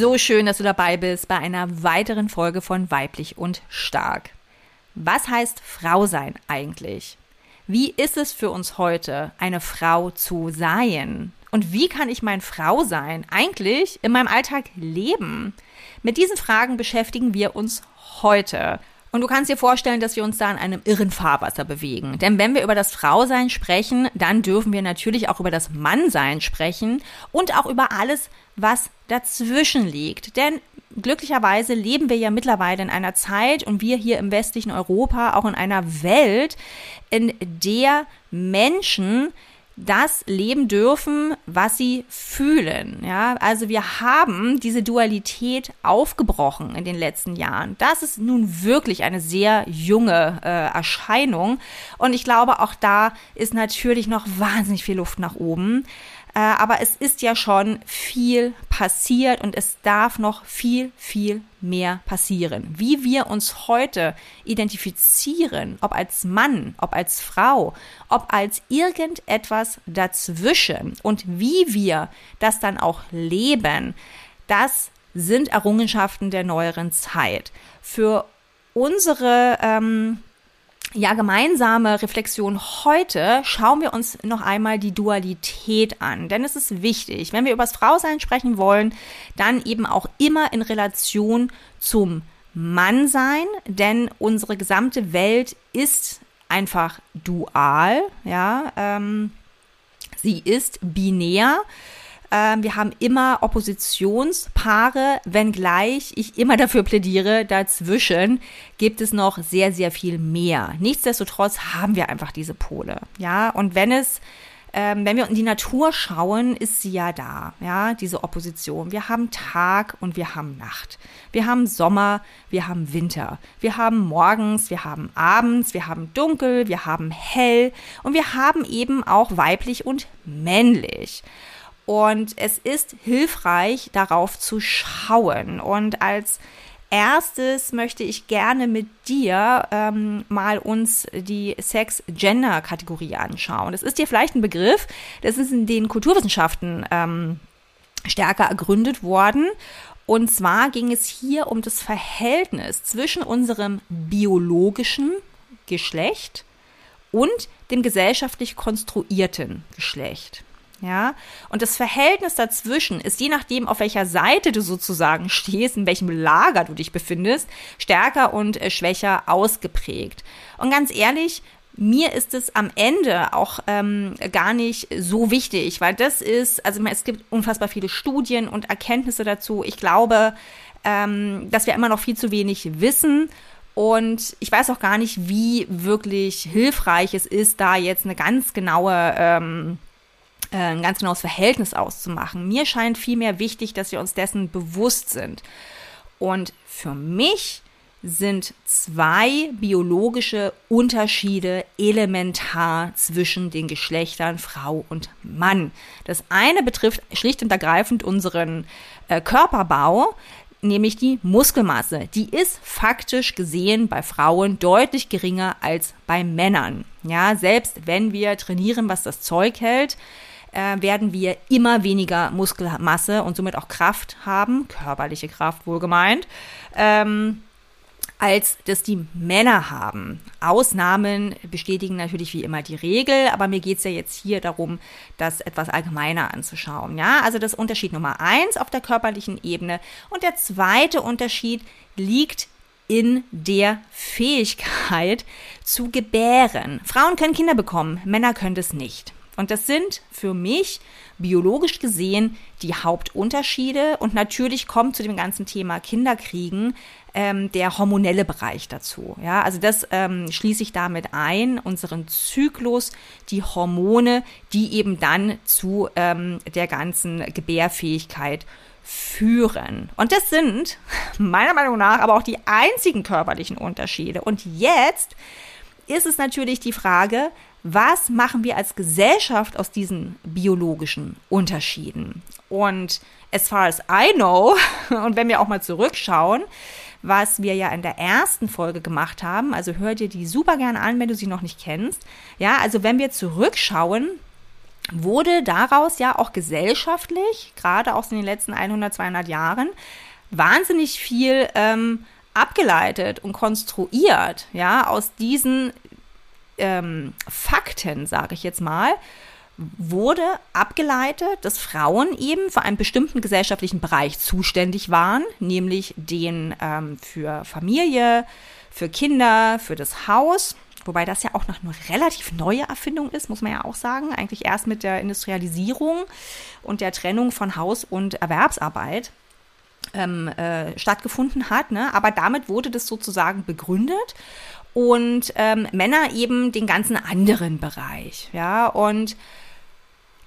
So schön, dass du dabei bist bei einer weiteren Folge von Weiblich und Stark. Was heißt Frau sein eigentlich? Wie ist es für uns heute, eine Frau zu sein? Und wie kann ich mein Frau sein eigentlich in meinem Alltag leben? Mit diesen Fragen beschäftigen wir uns heute. Und du kannst dir vorstellen, dass wir uns da in einem irren Fahrwasser bewegen. Denn wenn wir über das Frausein sprechen, dann dürfen wir natürlich auch über das Mannsein sprechen und auch über alles, was dazwischen liegt. Denn glücklicherweise leben wir ja mittlerweile in einer Zeit und wir hier im westlichen Europa auch in einer Welt, in der Menschen das leben dürfen, was sie fühlen. Ja, also wir haben diese Dualität aufgebrochen in den letzten Jahren. Das ist nun wirklich eine sehr junge äh, Erscheinung und ich glaube, auch da ist natürlich noch wahnsinnig viel Luft nach oben. Äh, aber es ist ja schon viel passiert und es darf noch viel, viel mehr passieren. Wie wir uns heute identifizieren, ob als Mann, ob als Frau, ob als irgendetwas dazwischen und wie wir das dann auch leben, das sind Errungenschaften der neueren Zeit. Für unsere ähm, ja, gemeinsame Reflexion heute schauen wir uns noch einmal die Dualität an. Denn es ist wichtig, wenn wir über das Frausein sprechen wollen, dann eben auch immer in Relation zum Mannsein, denn unsere gesamte Welt ist einfach dual, ja, ähm, sie ist binär. Ähm, wir haben immer Oppositionspaare, wenngleich ich immer dafür plädiere, dazwischen gibt es noch sehr, sehr viel mehr. Nichtsdestotrotz haben wir einfach diese Pole. Ja, und wenn es ähm, wenn wir in die Natur schauen, ist sie ja da, ja, diese Opposition. Wir haben Tag und wir haben Nacht. Wir haben Sommer, wir haben Winter. Wir haben morgens, wir haben abends, wir haben dunkel, wir haben hell und wir haben eben auch weiblich und männlich. Und es ist hilfreich, darauf zu schauen. Und als erstes möchte ich gerne mit dir ähm, mal uns die Sex-Gender-Kategorie anschauen. Das ist dir vielleicht ein Begriff, das ist in den Kulturwissenschaften ähm, stärker ergründet worden. Und zwar ging es hier um das Verhältnis zwischen unserem biologischen Geschlecht und dem gesellschaftlich konstruierten Geschlecht. Ja, und das Verhältnis dazwischen ist je nachdem, auf welcher Seite du sozusagen stehst, in welchem Lager du dich befindest, stärker und äh, schwächer ausgeprägt. Und ganz ehrlich, mir ist es am Ende auch ähm, gar nicht so wichtig, weil das ist, also es gibt unfassbar viele Studien und Erkenntnisse dazu. Ich glaube, ähm, dass wir immer noch viel zu wenig wissen. Und ich weiß auch gar nicht, wie wirklich hilfreich es ist, da jetzt eine ganz genaue ähm, äh, ein ganz genaues Verhältnis auszumachen. Mir scheint vielmehr wichtig, dass wir uns dessen bewusst sind. Und für mich sind zwei biologische Unterschiede elementar zwischen den Geschlechtern Frau und Mann. Das eine betrifft schlicht und ergreifend unseren äh, Körperbau, nämlich die Muskelmasse. Die ist faktisch gesehen bei Frauen deutlich geringer als bei Männern. Ja, selbst wenn wir trainieren, was das Zeug hält, äh, werden wir immer weniger Muskelmasse und somit auch Kraft haben, körperliche Kraft wohlgemeint. Ähm, als das die Männer haben. Ausnahmen bestätigen natürlich wie immer die Regel, aber mir geht es ja jetzt hier darum, das etwas allgemeiner anzuschauen. Ja, also das Unterschied Nummer eins auf der körperlichen Ebene und der zweite Unterschied liegt in der Fähigkeit zu gebären. Frauen können Kinder bekommen, Männer können das nicht. Und das sind für mich biologisch gesehen die Hauptunterschiede. Und natürlich kommt zu dem ganzen Thema Kinderkriegen ähm, der hormonelle Bereich dazu. Ja, also das ähm, schließe ich damit ein, unseren Zyklus, die Hormone, die eben dann zu ähm, der ganzen Gebärfähigkeit führen. Und das sind meiner Meinung nach aber auch die einzigen körperlichen Unterschiede. Und jetzt ist es natürlich die Frage, was machen wir als Gesellschaft aus diesen biologischen Unterschieden? Und as far as I know, und wenn wir auch mal zurückschauen, was wir ja in der ersten Folge gemacht haben, also hör dir die super gerne an, wenn du sie noch nicht kennst. Ja, also wenn wir zurückschauen, wurde daraus ja auch gesellschaftlich, gerade auch in den letzten 100, 200 Jahren, wahnsinnig viel ähm, abgeleitet und konstruiert, ja, aus diesen ähm, Fakten, sage ich jetzt mal, wurde abgeleitet, dass Frauen eben für einen bestimmten gesellschaftlichen Bereich zuständig waren, nämlich den ähm, für Familie, für Kinder, für das Haus. Wobei das ja auch noch eine relativ neue Erfindung ist, muss man ja auch sagen. Eigentlich erst mit der Industrialisierung und der Trennung von Haus- und Erwerbsarbeit ähm, äh, stattgefunden hat. Ne? Aber damit wurde das sozusagen begründet und ähm, Männer eben den ganzen anderen Bereich. Ja, und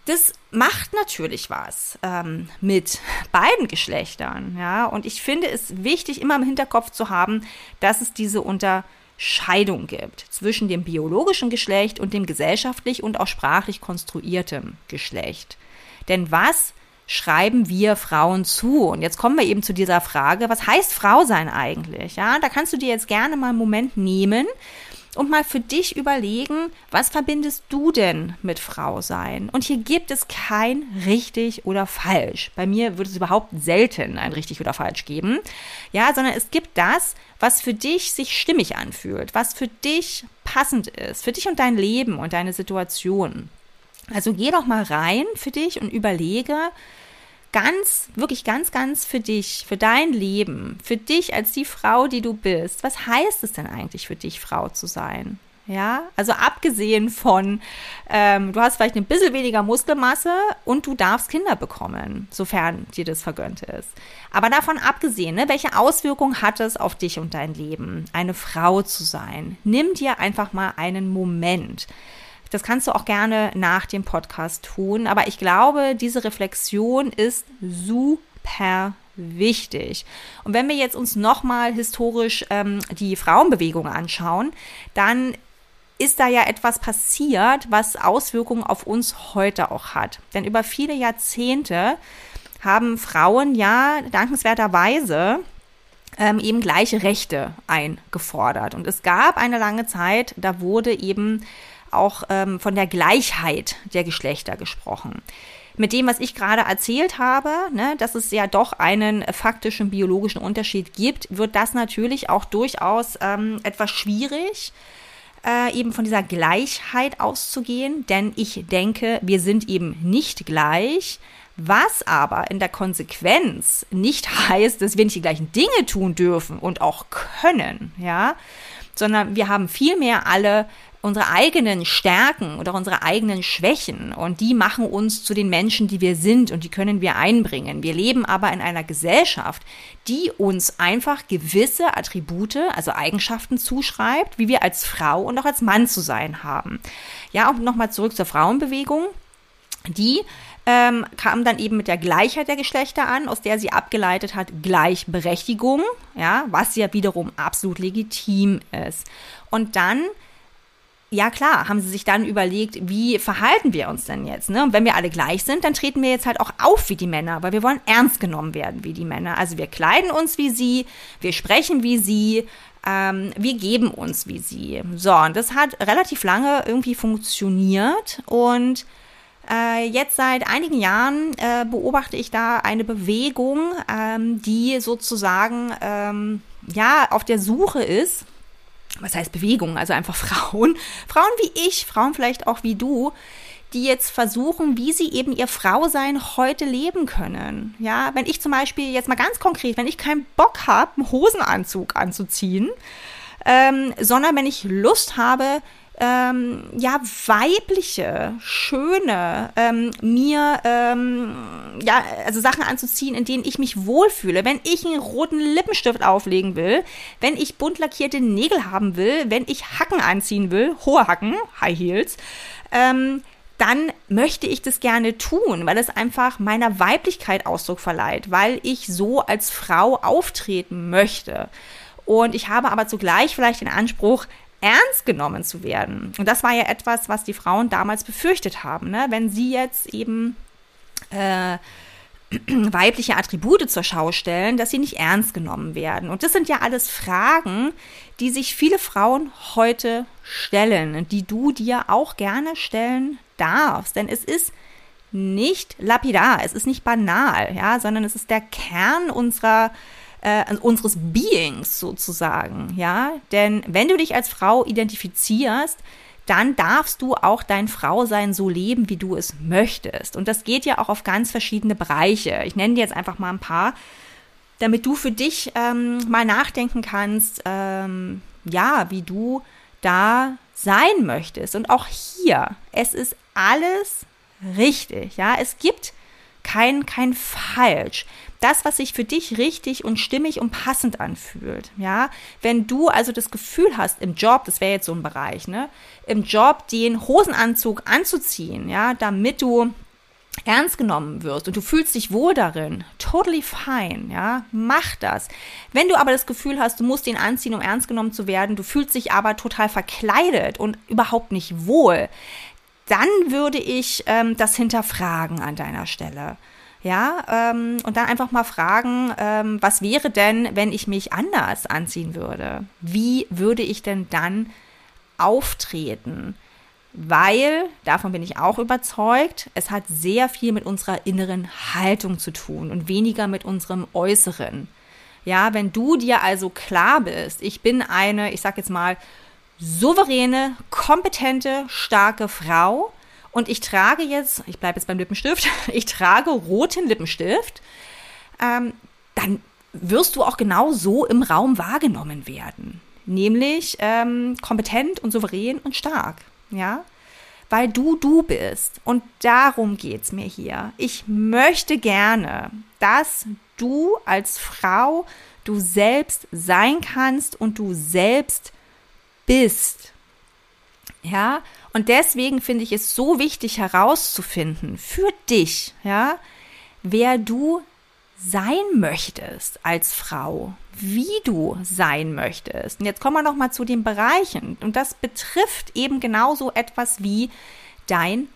das macht natürlich was ähm, mit beiden Geschlechtern. Ja, und ich finde es wichtig, immer im Hinterkopf zu haben, dass es diese Unterscheidung gibt zwischen dem biologischen Geschlecht und dem gesellschaftlich und auch sprachlich konstruierten Geschlecht. Denn was schreiben wir Frauen zu? Und jetzt kommen wir eben zu dieser Frage, was heißt Frau sein eigentlich? Ja, da kannst du dir jetzt gerne mal einen Moment nehmen und mal für dich überlegen, was verbindest du denn mit Frau sein? Und hier gibt es kein richtig oder falsch. Bei mir wird es überhaupt selten ein richtig oder falsch geben. Ja, sondern es gibt das, was für dich sich stimmig anfühlt, was für dich passend ist, für dich und dein Leben und deine Situation. Also geh doch mal rein für dich und überlege ganz, wirklich ganz, ganz für dich, für dein Leben, für dich als die Frau, die du bist. Was heißt es denn eigentlich für dich, Frau zu sein? Ja, also abgesehen von, ähm, du hast vielleicht ein bisschen weniger Muskelmasse und du darfst Kinder bekommen, sofern dir das vergönnt ist. Aber davon abgesehen, ne, welche Auswirkungen hat es auf dich und dein Leben, eine Frau zu sein? Nimm dir einfach mal einen Moment. Das kannst du auch gerne nach dem Podcast tun. Aber ich glaube, diese Reflexion ist super wichtig. Und wenn wir jetzt uns nochmal historisch ähm, die Frauenbewegung anschauen, dann ist da ja etwas passiert, was Auswirkungen auf uns heute auch hat. Denn über viele Jahrzehnte haben Frauen ja dankenswerterweise ähm, eben gleiche Rechte eingefordert. Und es gab eine lange Zeit, da wurde eben auch ähm, von der Gleichheit der Geschlechter gesprochen. Mit dem, was ich gerade erzählt habe, ne, dass es ja doch einen faktischen biologischen Unterschied gibt, wird das natürlich auch durchaus ähm, etwas schwierig, äh, eben von dieser Gleichheit auszugehen, denn ich denke, wir sind eben nicht gleich. Was aber in der Konsequenz nicht heißt, dass wir nicht die gleichen Dinge tun dürfen und auch können, ja, sondern wir haben vielmehr alle unsere eigenen Stärken oder unsere eigenen Schwächen und die machen uns zu den Menschen, die wir sind und die können wir einbringen. Wir leben aber in einer Gesellschaft, die uns einfach gewisse Attribute, also Eigenschaften zuschreibt, wie wir als Frau und auch als Mann zu sein haben. Ja, und nochmal zurück zur Frauenbewegung. Die ähm, kam dann eben mit der Gleichheit der Geschlechter an, aus der sie abgeleitet hat Gleichberechtigung, ja, was ja wiederum absolut legitim ist. Und dann ja klar, haben sie sich dann überlegt, wie verhalten wir uns denn jetzt? Ne? Und wenn wir alle gleich sind, dann treten wir jetzt halt auch auf wie die Männer, weil wir wollen ernst genommen werden wie die Männer. Also wir kleiden uns wie sie, wir sprechen wie sie, ähm, wir geben uns wie sie. So, und das hat relativ lange irgendwie funktioniert und äh, jetzt seit einigen Jahren äh, beobachte ich da eine Bewegung, ähm, die sozusagen ähm, ja auf der Suche ist was heißt Bewegung, also einfach Frauen, Frauen wie ich, Frauen vielleicht auch wie du, die jetzt versuchen, wie sie eben ihr Frausein heute leben können. Ja, wenn ich zum Beispiel jetzt mal ganz konkret, wenn ich keinen Bock habe, einen Hosenanzug anzuziehen, ähm, sondern wenn ich Lust habe, ähm, ja, weibliche, schöne, ähm, mir, ähm, ja, also Sachen anzuziehen, in denen ich mich wohlfühle. Wenn ich einen roten Lippenstift auflegen will, wenn ich bunt lackierte Nägel haben will, wenn ich Hacken anziehen will, hohe Hacken, High Heels, ähm, dann möchte ich das gerne tun, weil es einfach meiner Weiblichkeit Ausdruck verleiht, weil ich so als Frau auftreten möchte. Und ich habe aber zugleich vielleicht den Anspruch, ernst genommen zu werden. Und das war ja etwas, was die Frauen damals befürchtet haben. Ne? Wenn sie jetzt eben äh, weibliche Attribute zur Schau stellen, dass sie nicht ernst genommen werden. Und das sind ja alles Fragen, die sich viele Frauen heute stellen, die du dir auch gerne stellen darfst. Denn es ist nicht lapidar, es ist nicht banal, ja, sondern es ist der Kern unserer äh, unseres Beings sozusagen, ja. Denn wenn du dich als Frau identifizierst, dann darfst du auch dein Frausein so leben, wie du es möchtest. Und das geht ja auch auf ganz verschiedene Bereiche. Ich nenne dir jetzt einfach mal ein paar, damit du für dich ähm, mal nachdenken kannst, ähm, ja, wie du da sein möchtest. Und auch hier, es ist alles richtig, ja. Es gibt kein, kein Falsch das, was sich für dich richtig und stimmig und passend anfühlt. Ja, wenn du also das Gefühl hast, im Job, das wäre jetzt so ein Bereich, ne, im Job den Hosenanzug anzuziehen, ja, damit du ernst genommen wirst und du fühlst dich wohl darin, totally fine, ja, mach das. Wenn du aber das Gefühl hast, du musst ihn anziehen, um ernst genommen zu werden, du fühlst dich aber total verkleidet und überhaupt nicht wohl, dann würde ich ähm, das hinterfragen an deiner Stelle. Ja, ähm, und dann einfach mal fragen, ähm, was wäre denn, wenn ich mich anders anziehen würde? Wie würde ich denn dann auftreten? Weil, davon bin ich auch überzeugt, es hat sehr viel mit unserer inneren Haltung zu tun und weniger mit unserem Äußeren. Ja, wenn du dir also klar bist, ich bin eine, ich sag jetzt mal, souveräne, kompetente, starke Frau, und ich trage jetzt, ich bleibe jetzt beim Lippenstift, ich trage roten Lippenstift, ähm, dann wirst du auch genau so im Raum wahrgenommen werden. Nämlich ähm, kompetent und souverän und stark. Ja, weil du du bist. Und darum geht es mir hier. Ich möchte gerne, dass du als Frau du selbst sein kannst und du selbst bist. Ja, und deswegen finde ich es so wichtig herauszufinden für dich, ja, wer du sein möchtest als Frau, wie du sein möchtest. Und jetzt kommen wir noch mal zu den Bereichen und das betrifft eben genauso etwas wie dein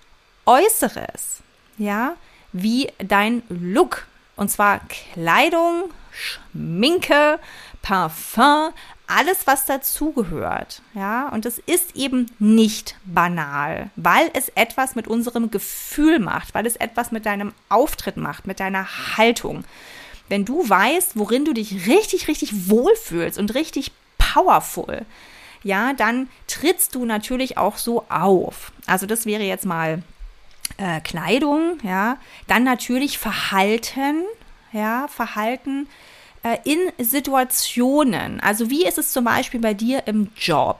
Äußeres, ja, wie dein Look und zwar Kleidung, Schminke, Parfum, alles, was dazugehört. Ja, und es ist eben nicht banal, weil es etwas mit unserem Gefühl macht, weil es etwas mit deinem Auftritt macht, mit deiner Haltung. Wenn du weißt, worin du dich richtig, richtig wohlfühlst und richtig powerful, ja, dann trittst du natürlich auch so auf. Also das wäre jetzt mal äh, Kleidung, ja, dann natürlich Verhalten, ja, Verhalten äh, in Situationen. Also wie ist es zum Beispiel bei dir im Job?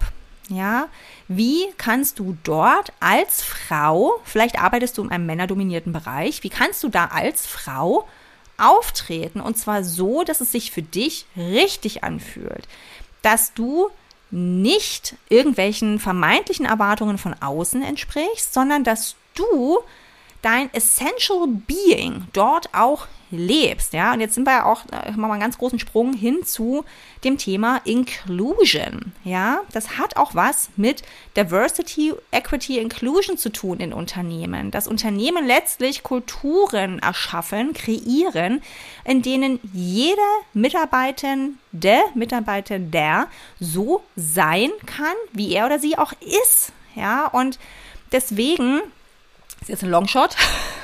Ja, wie kannst du dort als Frau, vielleicht arbeitest du in einem männerdominierten Bereich, wie kannst du da als Frau auftreten? Und zwar so, dass es sich für dich richtig anfühlt. Dass du nicht irgendwelchen vermeintlichen Erwartungen von außen entsprichst, sondern dass du dein Essential Being dort auch lebst. Ja, und jetzt sind wir ja auch, äh, machen mal einen ganz großen Sprung hin zu dem Thema Inclusion. Ja, das hat auch was mit Diversity, Equity, Inclusion zu tun in Unternehmen. Dass Unternehmen letztlich Kulturen erschaffen, kreieren, in denen jede Mitarbeitende, Mitarbeiter der so sein kann, wie er oder sie auch ist. Ja, und deswegen ist jetzt ein Longshot,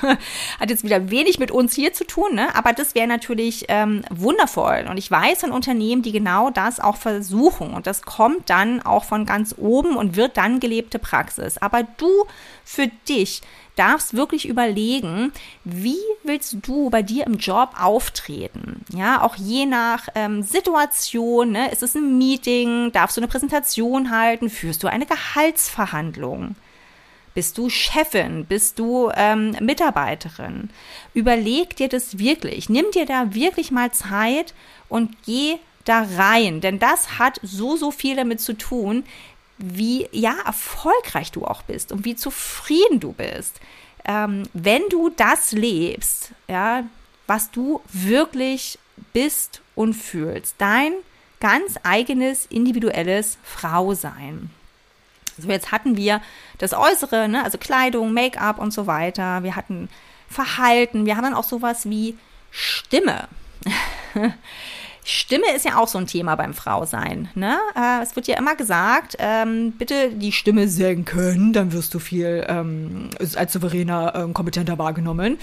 hat jetzt wieder wenig mit uns hier zu tun, ne? aber das wäre natürlich ähm, wundervoll. Und ich weiß von Unternehmen, die genau das auch versuchen. Und das kommt dann auch von ganz oben und wird dann gelebte Praxis. Aber du für dich darfst wirklich überlegen, wie willst du bei dir im Job auftreten? Ja, auch je nach ähm, Situation, ne? ist es ein Meeting, darfst du eine Präsentation halten, führst du eine Gehaltsverhandlung? Bist du Chefin? Bist du ähm, Mitarbeiterin? Überleg dir das wirklich. Nimm dir da wirklich mal Zeit und geh da rein. Denn das hat so, so viel damit zu tun, wie ja erfolgreich du auch bist und wie zufrieden du bist, ähm, wenn du das lebst, ja, was du wirklich bist und fühlst, dein ganz eigenes individuelles Frausein. So, jetzt hatten wir das Äußere, ne, also Kleidung, Make-up und so weiter. Wir hatten Verhalten, wir haben dann auch sowas wie Stimme. Stimme ist ja auch so ein Thema beim Frausein. Ne? Äh, es wird ja immer gesagt, ähm, bitte die Stimme senken, dann wirst du viel ähm, als souveräner, ähm, kompetenter wahrgenommen.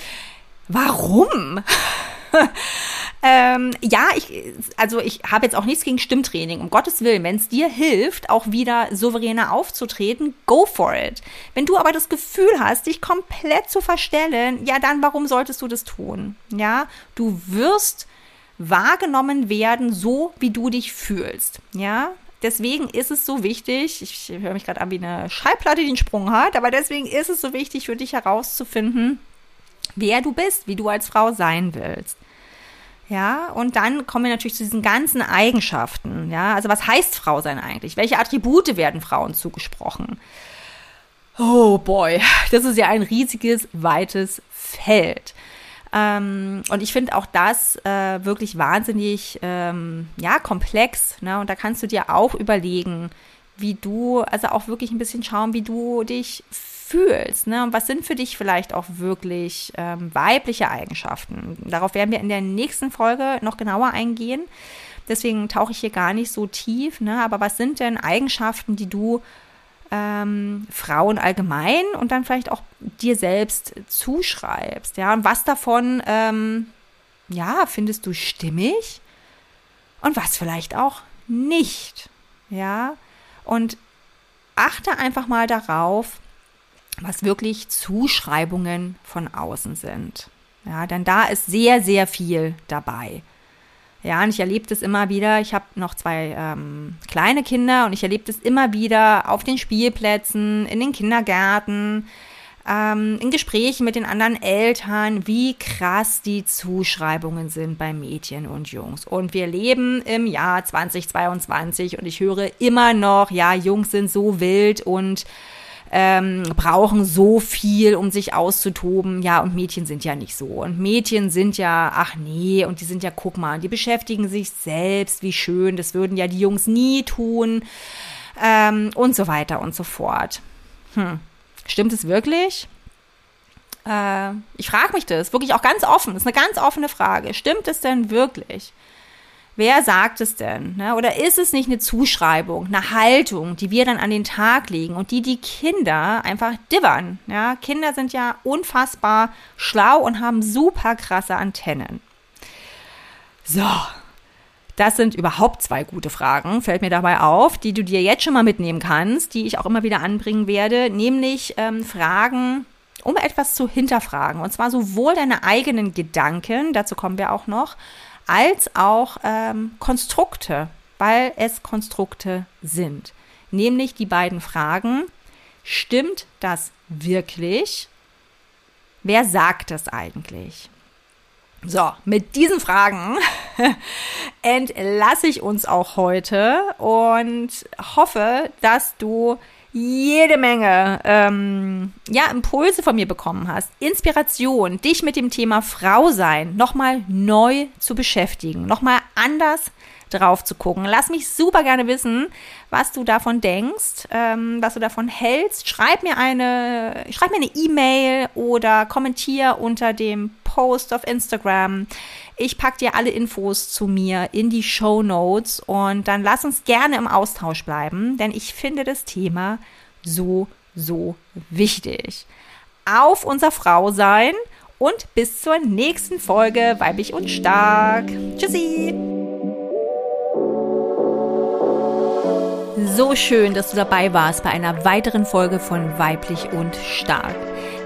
Warum? ähm, ja, ich, also ich habe jetzt auch nichts gegen Stimmtraining. Um Gottes Willen, wenn es dir hilft, auch wieder souveräner aufzutreten, go for it. Wenn du aber das Gefühl hast, dich komplett zu verstellen, ja, dann warum solltest du das tun? Ja, du wirst wahrgenommen werden, so wie du dich fühlst. Ja, deswegen ist es so wichtig, ich höre mich gerade an wie eine Schallplatte, die einen Sprung hat, aber deswegen ist es so wichtig für dich herauszufinden, wer du bist, wie du als Frau sein willst. Ja, und dann kommen wir natürlich zu diesen ganzen Eigenschaften. Ja, also was heißt Frau sein eigentlich? Welche Attribute werden Frauen zugesprochen? Oh boy, das ist ja ein riesiges, weites Feld. Ähm, und ich finde auch das äh, wirklich wahnsinnig ähm, ja, komplex. Ne? Und da kannst du dir auch überlegen, wie du, also auch wirklich ein bisschen schauen, wie du dich fühlst. Ne? Und was sind für dich vielleicht auch wirklich ähm, weibliche Eigenschaften? Darauf werden wir in der nächsten Folge noch genauer eingehen. Deswegen tauche ich hier gar nicht so tief. Ne? Aber was sind denn Eigenschaften, die du ähm, Frauen allgemein und dann vielleicht auch dir selbst zuschreibst. Ja, und was davon, ähm, ja, findest du stimmig und was vielleicht auch nicht. Ja, und achte einfach mal darauf, was wirklich Zuschreibungen von außen sind. Ja, denn da ist sehr, sehr viel dabei. Ja, und ich erlebe das immer wieder. Ich habe noch zwei ähm, kleine Kinder und ich erlebe das immer wieder auf den Spielplätzen, in den Kindergärten, ähm, in Gesprächen mit den anderen Eltern, wie krass die Zuschreibungen sind bei Mädchen und Jungs. Und wir leben im Jahr 2022 und ich höre immer noch, ja, Jungs sind so wild und ähm, brauchen so viel, um sich auszutoben. Ja, und Mädchen sind ja nicht so. Und Mädchen sind ja, ach nee, und die sind ja, guck mal, die beschäftigen sich selbst, wie schön, das würden ja die Jungs nie tun. Ähm, und so weiter und so fort. Hm. Stimmt es wirklich? Äh, ich frage mich das wirklich auch ganz offen. Das ist eine ganz offene Frage. Stimmt es denn wirklich? Wer sagt es denn? Ne? Oder ist es nicht eine Zuschreibung, eine Haltung, die wir dann an den Tag legen und die die Kinder einfach divern? Ja? Kinder sind ja unfassbar schlau und haben super krasse Antennen. So, das sind überhaupt zwei gute Fragen, fällt mir dabei auf, die du dir jetzt schon mal mitnehmen kannst, die ich auch immer wieder anbringen werde, nämlich ähm, Fragen, um etwas zu hinterfragen. Und zwar sowohl deine eigenen Gedanken, dazu kommen wir auch noch, als auch ähm, Konstrukte, weil es Konstrukte sind. Nämlich die beiden Fragen, stimmt das wirklich? Wer sagt es eigentlich? So, mit diesen Fragen entlasse ich uns auch heute und hoffe, dass du jede Menge ähm, ja, Impulse von mir bekommen hast, Inspiration, dich mit dem Thema Frau sein nochmal neu zu beschäftigen, nochmal anders drauf zu gucken. Lass mich super gerne wissen, was du davon denkst, ähm, was du davon hältst. Schreib mir eine, schreib mir eine E-Mail oder kommentier unter dem Post auf Instagram. Ich packe dir alle Infos zu mir in die Show Notes und dann lass uns gerne im Austausch bleiben, denn ich finde das Thema so, so wichtig. Auf unser Frau sein und bis zur nächsten Folge Weiblich und Stark. Tschüssi! So schön, dass du dabei warst bei einer weiteren Folge von Weiblich und Stark.